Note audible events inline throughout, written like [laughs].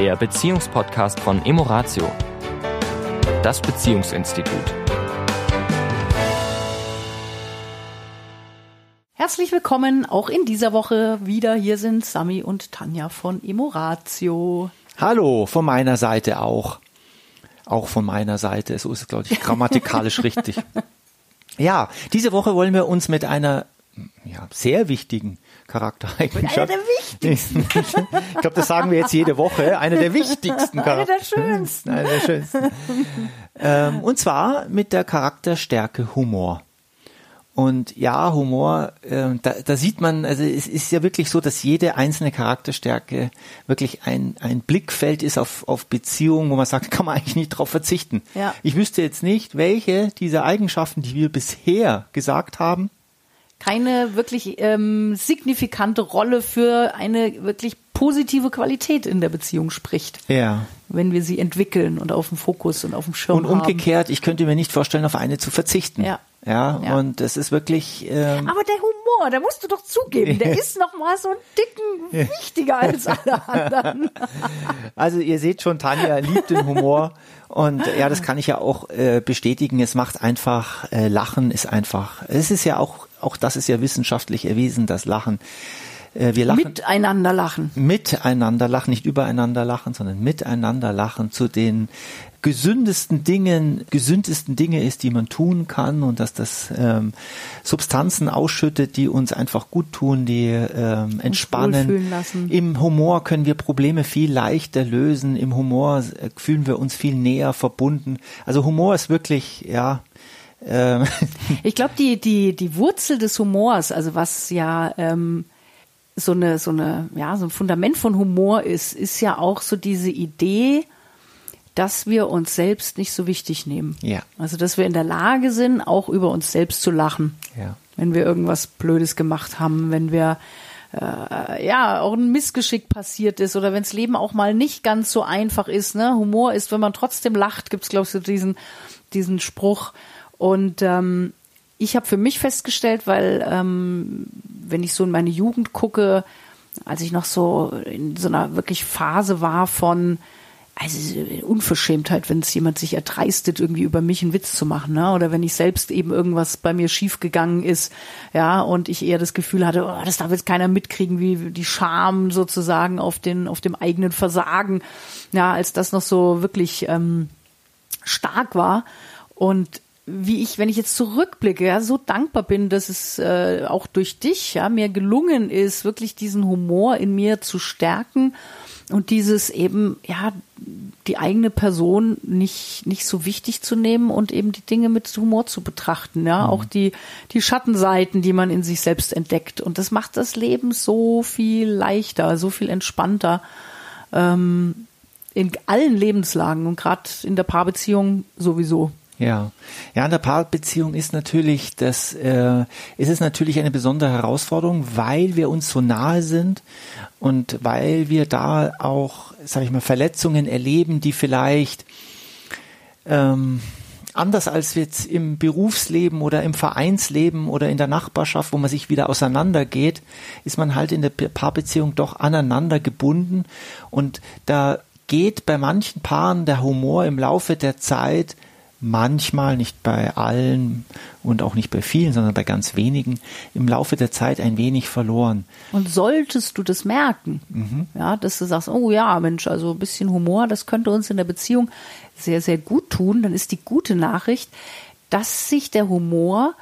der Beziehungspodcast von Emoratio, das Beziehungsinstitut. Herzlich willkommen auch in dieser Woche wieder. Hier sind Sami und Tanja von Emoratio. Hallo, von meiner Seite auch. Auch von meiner Seite. So ist es, glaube ich, grammatikalisch [laughs] richtig. Ja, diese Woche wollen wir uns mit einer ja, sehr wichtigen Charaktereigenschaft. Einer der wichtigsten. [laughs] ich glaube, das sagen wir jetzt jede Woche. Einer der wichtigsten Einer der Charaktere. schönsten. Einer der schönsten. ähm, und zwar mit der Charakterstärke Humor. Und ja, Humor, äh, da, da sieht man, also es ist ja wirklich so, dass jede einzelne Charakterstärke wirklich ein, ein Blickfeld ist auf, auf Beziehungen, wo man sagt, kann man eigentlich nicht drauf verzichten. Ja. Ich wüsste jetzt nicht, welche dieser Eigenschaften, die wir bisher gesagt haben, Keine wirklich ähm, signifikante Rolle für eine wirklich positive Qualität in der Beziehung spricht, ja. wenn wir sie entwickeln und auf dem Fokus und auf dem Schirm Und umgekehrt, ich könnte mir nicht vorstellen, auf eine zu verzichten. Ja. Ja, Ja. und das ist wirklich, ähm, haben. Aber der Humor, da musst du doch zugeben, der ist noch mal so einen dicken wichtiger als alle anderen. [laughs] also ihr seht schon, Tanja liebt den Humor und ja, das kann ich ja auch äh, bestätigen. Es macht einfach, äh, Lachen ist einfach, es ist ja auch, auch das ist ja wissenschaftlich erwiesen, das Lachen. Äh, wir lachen Miteinander lachen. miteinander lachen, nicht übereinander lachen, sondern miteinander lachen zu den gesündesten Dingen, gesündesten Dinge ist, die man tun kann und dass das ähm, Substanzen ausschüttet, die uns einfach gut tun, die ähm, entspannen. Im Humor können wir Probleme viel leichter lösen. Im Humor äh, fühlen wir uns viel näher verbunden. Also Humor ist wirklich, ja, ähm, [laughs] Ich glaube, die, die, die Wurzel des Humors, also was ja ähm, so eine, so eine, ja, so ein Fundament von Humor ist, ist ja auch so diese Idee, dass wir uns selbst nicht so wichtig nehmen. Ja. Also, dass wir in der Lage sind, auch über uns selbst zu lachen. Ja. Wenn wir irgendwas Blödes gemacht haben, wenn wir äh, ja auch ein Missgeschick passiert ist oder wenns Leben auch mal nicht ganz so einfach ist. Ne? Humor ist, wenn man trotzdem lacht, gibt's glaube ich so diesen diesen Spruch. Und ähm, ich habe für mich festgestellt, weil ähm, wenn ich so in meine Jugend gucke, als ich noch so in so einer wirklich Phase war von also Unverschämtheit, wenn es jemand sich erdreistet, irgendwie über mich einen Witz zu machen, ne? Oder wenn ich selbst eben irgendwas bei mir schiefgegangen ist, ja, und ich eher das Gefühl hatte, oh, das darf jetzt keiner mitkriegen, wie die Scham sozusagen auf den, auf dem eigenen Versagen, ja, als das noch so wirklich ähm, stark war. Und wie ich, wenn ich jetzt zurückblicke, ja, so dankbar bin, dass es äh, auch durch dich ja mir gelungen ist, wirklich diesen Humor in mir zu stärken und dieses eben ja die eigene Person nicht nicht so wichtig zu nehmen und eben die Dinge mit Humor zu betrachten, ja, auch die die Schattenseiten, die man in sich selbst entdeckt und das macht das Leben so viel leichter, so viel entspannter ähm, in allen Lebenslagen und gerade in der Paarbeziehung sowieso. Ja, ja, in der Paarbeziehung ist natürlich das, äh, ist es natürlich eine besondere Herausforderung, weil wir uns so nahe sind und weil wir da auch, sage ich mal, Verletzungen erleben, die vielleicht ähm, anders als jetzt im Berufsleben oder im Vereinsleben oder in der Nachbarschaft, wo man sich wieder auseinandergeht, ist man halt in der Paarbeziehung doch aneinander gebunden. Und da geht bei manchen Paaren der Humor im Laufe der Zeit manchmal, nicht bei allen und auch nicht bei vielen, sondern bei ganz wenigen, im Laufe der Zeit ein wenig verloren. Und solltest du das merken, ja, dass du sagst, oh ja, Mensch, also ein bisschen Humor, das könnte uns in der Beziehung sehr, sehr gut tun, dann ist die gute Nachricht, dass sich der Humor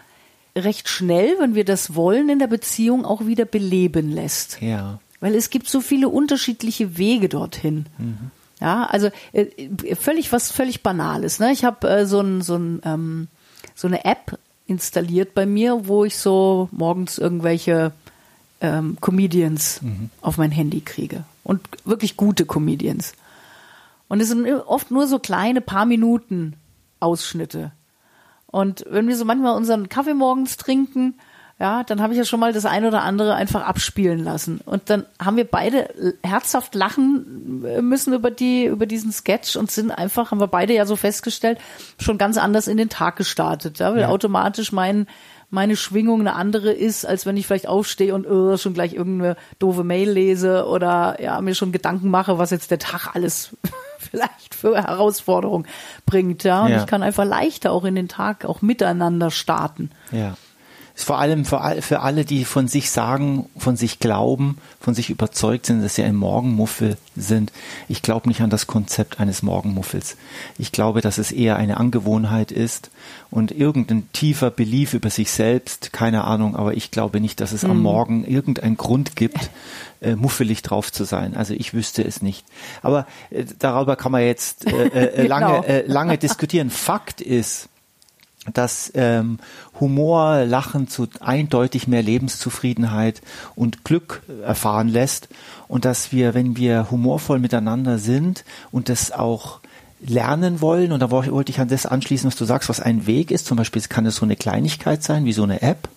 recht schnell, wenn wir das wollen, in der Beziehung auch wieder beleben lässt. Ja. Weil es gibt so viele unterschiedliche Wege dorthin. Ja, also äh, völlig was völlig Banales. Ne? Ich habe äh, so, ein, so, ein, ähm, so eine App installiert bei mir, wo ich so morgens irgendwelche ähm, Comedians auf mein Handy kriege. Und wirklich gute Comedians. Und es sind oft nur so kleine paar Minuten Ausschnitte. Und wenn wir so manchmal unseren Kaffee morgens trinken, ja, dann habe ich ja schon mal das ein oder andere einfach abspielen lassen. Und dann haben wir beide herzhaft lachen müssen über die, über diesen Sketch und sind einfach, haben wir beide ja so festgestellt, schon ganz anders in den Tag gestartet, ja, weil Ja. automatisch mein, meine Schwingung eine andere ist, als wenn ich vielleicht aufstehe und uh, schon gleich irgendeine doofe Mail lese oder ja mir schon Gedanken mache, was jetzt der Tag alles [laughs] vielleicht für Herausforderungen bringt. Ja, und Ja. ich kann einfach leichter auch in den Tag auch miteinander starten. Ja. Ist vor allem für, für alle, die von sich sagen, von sich glauben, von sich überzeugt sind, dass sie ein Morgenmuffel sind. Ich glaube nicht an das Konzept eines Morgenmuffels. Ich glaube, dass es eher eine Angewohnheit ist und irgendein tiefer Belief über sich selbst, keine Ahnung, aber ich glaube nicht, dass es am Morgen irgendeinen Grund gibt, äh, muffelig drauf zu sein. Also ich wüsste es nicht. Aber äh, darüber kann man jetzt äh, äh, [laughs] lange, Genau. äh, lange diskutieren. Fakt ist, dass ähm, Humor, Lachen zu eindeutig mehr Lebenszufriedenheit und Glück erfahren lässt und dass wir, wenn wir humorvoll miteinander sind und das auch lernen wollen, und da woll- wollte ich an das anschließen, was du sagst, was ein Weg ist, zum Beispiel kann es so eine Kleinigkeit sein, wie so eine App,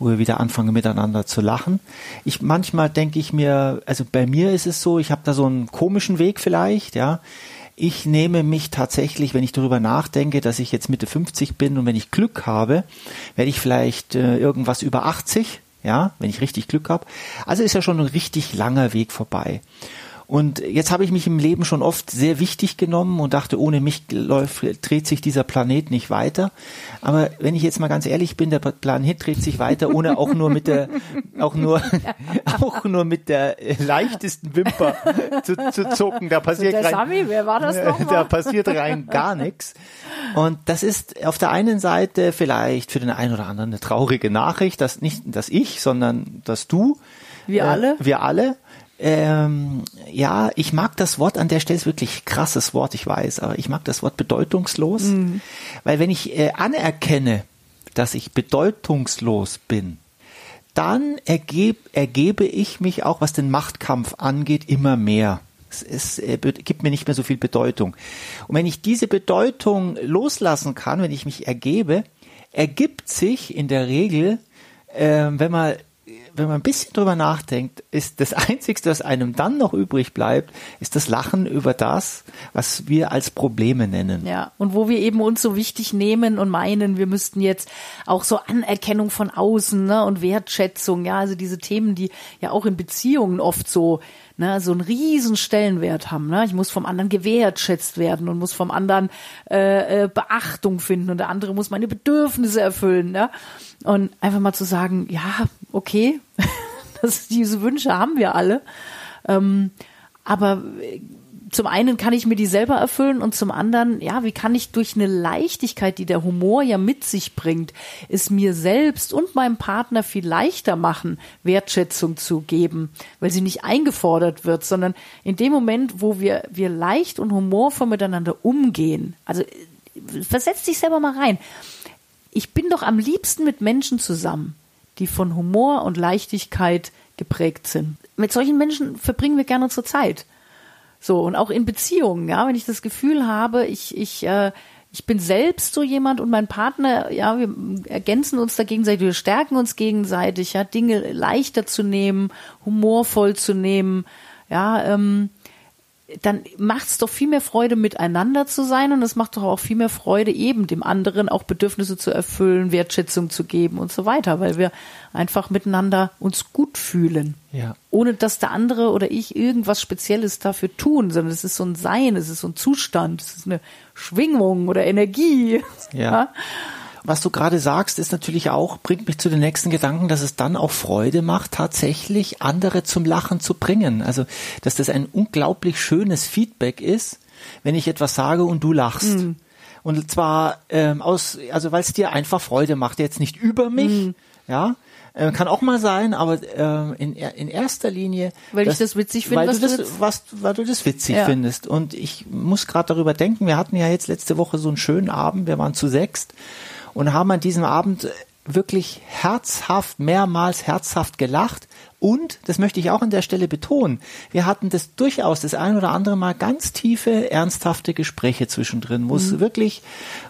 wo wir wieder anfangen miteinander zu lachen. Ich manchmal denke ich mir, also bei mir ist es so, ich habe da so einen komischen Weg vielleicht, ja. Ich nehme mich tatsächlich, wenn ich darüber nachdenke, dass ich jetzt Mitte 50 bin und wenn ich Glück habe, werde ich vielleicht äh, irgendwas über 80, ja, wenn ich richtig Glück habe. Also ist ja schon ein richtig langer Weg vorbei. Und jetzt habe ich mich im Leben schon oft sehr wichtig genommen und dachte, ohne mich läuft, dreht sich dieser Planet nicht weiter. Aber wenn ich jetzt mal ganz ehrlich bin, der Planet dreht sich weiter, ohne auch nur mit der, auch nur, [laughs] auch nur mit der äh, leichtesten Wimper zu, zu zucken. Da passiert Der rein, Sami, wer war das [laughs] da nochmal? passiert rein gar nichts. Und das ist auf der einen Seite vielleicht für den einen oder anderen eine traurige Nachricht, dass nicht, dass ich, sondern dass du, Wir äh, alle? wir alle, ähm, ja, ich mag das Wort an der Stelle, ist wirklich krasses Wort, ich weiß, aber ich mag das Wort bedeutungslos, Mhm. weil wenn ich äh, anerkenne, dass ich bedeutungslos bin, dann ergeb, ergebe ich mich auch, was den Machtkampf angeht, immer mehr. Es, es äh, gibt mir nicht mehr so viel Bedeutung. Und wenn ich diese Bedeutung loslassen kann, wenn ich mich ergebe, ergibt sich in der Regel, äh, wenn man wenn man ein bisschen drüber nachdenkt, ist das Einzige, was einem dann noch übrig bleibt, ist das Lachen über das, was wir als Probleme nennen. Ja, und wo wir eben uns so wichtig nehmen und meinen, wir müssten jetzt auch so Anerkennung von außen ne, und Wertschätzung, ja, also diese Themen, die ja auch in Beziehungen oft so ne, so einen riesen Stellenwert haben. Ne? Ich muss vom anderen gewertschätzt werden und muss vom anderen äh, äh, Beachtung finden und der andere muss meine Bedürfnisse erfüllen. Ne? Und einfach mal zu sagen, ja, okay, [laughs] das, diese Wünsche haben wir alle. Ähm, aber äh, zum einen kann ich mir die selber erfüllen und zum anderen, ja, wie kann ich durch eine Leichtigkeit, die der Humor ja mit sich bringt, es mir selbst und meinem Partner viel leichter machen, Wertschätzung zu geben, weil sie nicht eingefordert wird, sondern in dem Moment, wo wir, wir leicht und humorvoll miteinander umgehen. Also, äh, versetz dich selber mal rein. Ich bin doch am liebsten mit Menschen zusammen, die von Humor und Leichtigkeit geprägt sind. Mit solchen Menschen verbringen wir gerne unsere Zeit. So, und auch in Beziehungen, ja, wenn ich das Gefühl habe, ich, ich, äh, ich bin selbst so jemand und mein Partner, ja, wir ergänzen uns da gegenseitig, wir stärken uns gegenseitig, ja, Dinge leichter zu nehmen, humorvoll zu nehmen, ja, ähm, dann macht es doch viel mehr Freude, miteinander zu sein und es macht doch auch viel mehr Freude, eben dem anderen auch Bedürfnisse zu erfüllen, Wertschätzung zu geben und so weiter, weil wir einfach miteinander uns gut fühlen. Ja. Ohne dass der andere oder ich irgendwas Spezielles dafür tun, sondern es ist so ein Sein, es ist so ein Zustand, es ist eine Schwingung oder Energie. Ja. Was du gerade sagst, ist natürlich auch, bringt mich zu den nächsten Gedanken, dass es dann auch Freude macht, tatsächlich andere zum Lachen zu bringen. Also, dass das ein unglaublich schönes Feedback ist, wenn ich etwas sage und du lachst. Und zwar ähm, aus, also weil es dir einfach Freude macht, jetzt nicht über mich, ja. Äh, kann auch mal sein, aber ähm, in, in erster Linie, Weil ich das witzig finde, weil was du du das, jetzt- was, weil du das witzig Ja. findest. Und ich muss gerade darüber denken, wir hatten ja jetzt letzte Woche so einen schönen Abend, wir waren zu sechst und haben an diesem Abend wirklich herzhaft, mehrmals herzhaft gelacht. Und, das möchte ich auch an der Stelle betonen, wir hatten das durchaus das ein oder andere Mal ganz tiefe, ernsthafte Gespräche zwischendrin, wo es wirklich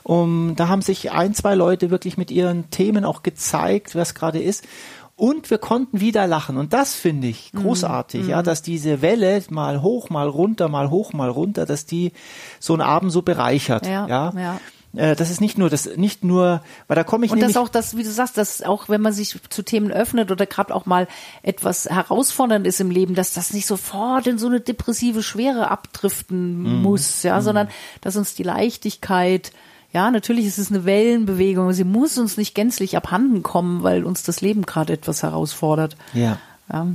um, da haben sich ein, zwei Leute wirklich mit ihren Themen auch gezeigt, was gerade ist. Und wir konnten wieder lachen. Und das finde ich großartig, ja, dass diese Welle mal hoch, mal runter, mal hoch, mal runter, dass die so einen Abend so bereichert. Ja, ja. ja. Äh, das ist nicht nur das, nicht nur, weil da komme ich Und das auch, das, wie du sagst, dass auch wenn man sich zu Themen öffnet oder gerade auch mal etwas herausfordernd ist im Leben, dass das nicht sofort in so eine depressive Schwere abdriften Mhm. muss, ja, sondern dass uns die Leichtigkeit ja, natürlich ist es eine Wellenbewegung, sie muss uns nicht gänzlich abhanden kommen, weil uns das Leben gerade etwas herausfordert. ja. Ja.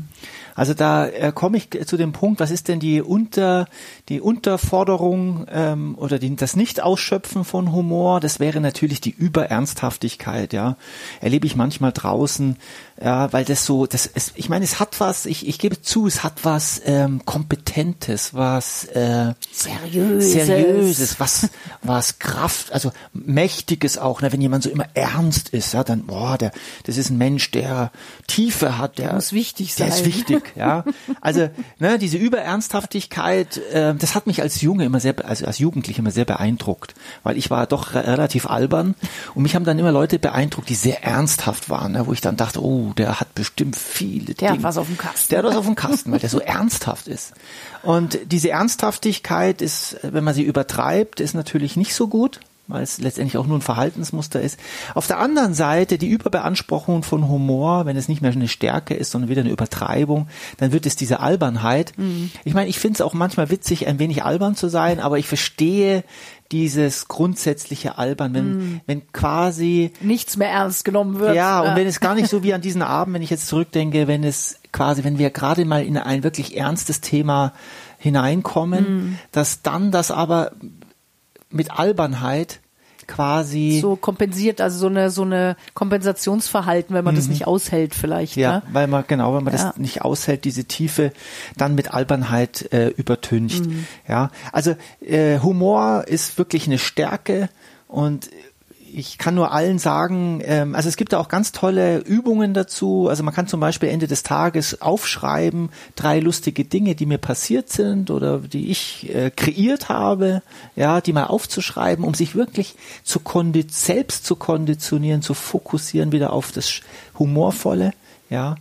Also da äh, komme ich zu dem Punkt, was ist denn die Unter die Unterforderung ähm, oder die, das Nicht-Ausschöpfen von Humor? Das wäre natürlich die Überernsthaftigkeit, ja. Erlebe ich manchmal draußen, ja, weil das so, das ist, ich meine, es hat was, ich, ich gebe zu, es hat was ähm, Kompetentes, was äh, Seriöses. Seriöses, was, was Kraft, also Mächtiges auch, ne? wenn jemand so immer ernst ist, ja, dann, boah, der, das ist ein Mensch, der Tiefe hat, der, Der muss wichtig Der ist sein. wichtig, ja. Also, ne, diese Überernsthaftigkeit, äh, das hat mich als Junge immer sehr, also als Jugendlicher immer sehr beeindruckt, weil ich war doch re- relativ albern und mich haben dann immer Leute beeindruckt, die sehr ernsthaft waren, ne, wo ich dann dachte, oh, der hat bestimmt viele Der hat Dinge. was auf dem Kasten. Der hat was auf dem Kasten, weil der so [laughs] ernsthaft ist. Und diese Ernsthaftigkeit ist, wenn man sie übertreibt, ist natürlich nicht so gut, weil es letztendlich auch nur ein Verhaltensmuster ist. Auf der anderen Seite die Überbeanspruchung von Humor, wenn es nicht mehr eine Stärke ist, sondern wieder eine Übertreibung, dann wird es diese Albernheit. Ich meine, ich finde es auch manchmal witzig, ein wenig albern zu sein, aber ich verstehe dieses grundsätzliche Albern, wenn, wenn quasi Nichts mehr ernst genommen wird. ja, und wenn es gar nicht so [laughs] wie an diesen Abend, wenn ich jetzt zurückdenke, wenn es quasi, wenn wir gerade mal in ein wirklich ernstes Thema hineinkommen, dass dann das aber mit Albernheit quasi so kompensiert, also so eine so eine Kompensationsverhalten, wenn man das nicht aushält vielleicht. Mhm. ja, Ne? weil man genau, wenn man Ja. das nicht aushält, diese Tiefe dann mit Albernheit äh, übertüncht. Mhm. Ja, also äh, Humor ist wirklich eine Stärke und ich kann nur allen sagen, ähm, also es gibt da auch ganz tolle Übungen dazu. Also man kann zum Beispiel Ende des Tages aufschreiben, drei lustige Dinge, die mir passiert sind oder die ich äh, kreiert habe, ja, die mal aufzuschreiben, um sich wirklich zu kondi selbst zu konditionieren, zu fokussieren wieder auf das Humorvolle, ja.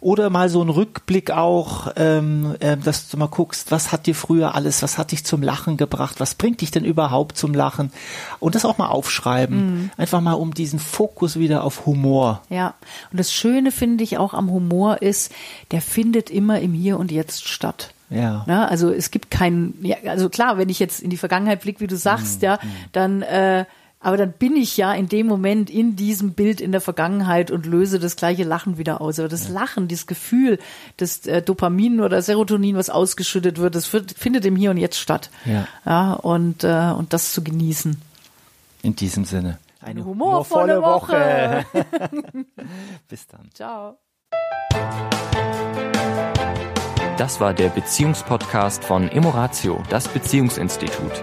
Oder mal so ein Rückblick auch, ähm, ähm, dass du mal guckst, was hat dir früher alles, was hat dich zum Lachen gebracht, was bringt dich denn überhaupt zum Lachen? Und das auch mal aufschreiben. Einfach mal um diesen Fokus wieder auf Humor. Ja, und das Schöne finde ich auch am Humor ist, der findet immer im Hier und Jetzt statt. Ja. Ja, also es gibt keinen, ja, also klar, wenn ich jetzt in die Vergangenheit blicke, wie du sagst, Mhm, ja, dann, äh, aber dann bin ich ja in dem Moment in diesem Bild in der Vergangenheit und löse das gleiche Lachen wieder aus. Aber das Lachen, dieses Gefühl, das äh, Dopamin oder Serotonin, was ausgeschüttet wird, das wird, findet im Hier und Jetzt statt. Ja. ja und, äh, und das zu genießen. In diesem Sinne. Eine humorvolle Woche. [laughs] Bis dann. Ciao. Das war der Beziehungspodcast von Emoratio, das Beziehungsinstitut.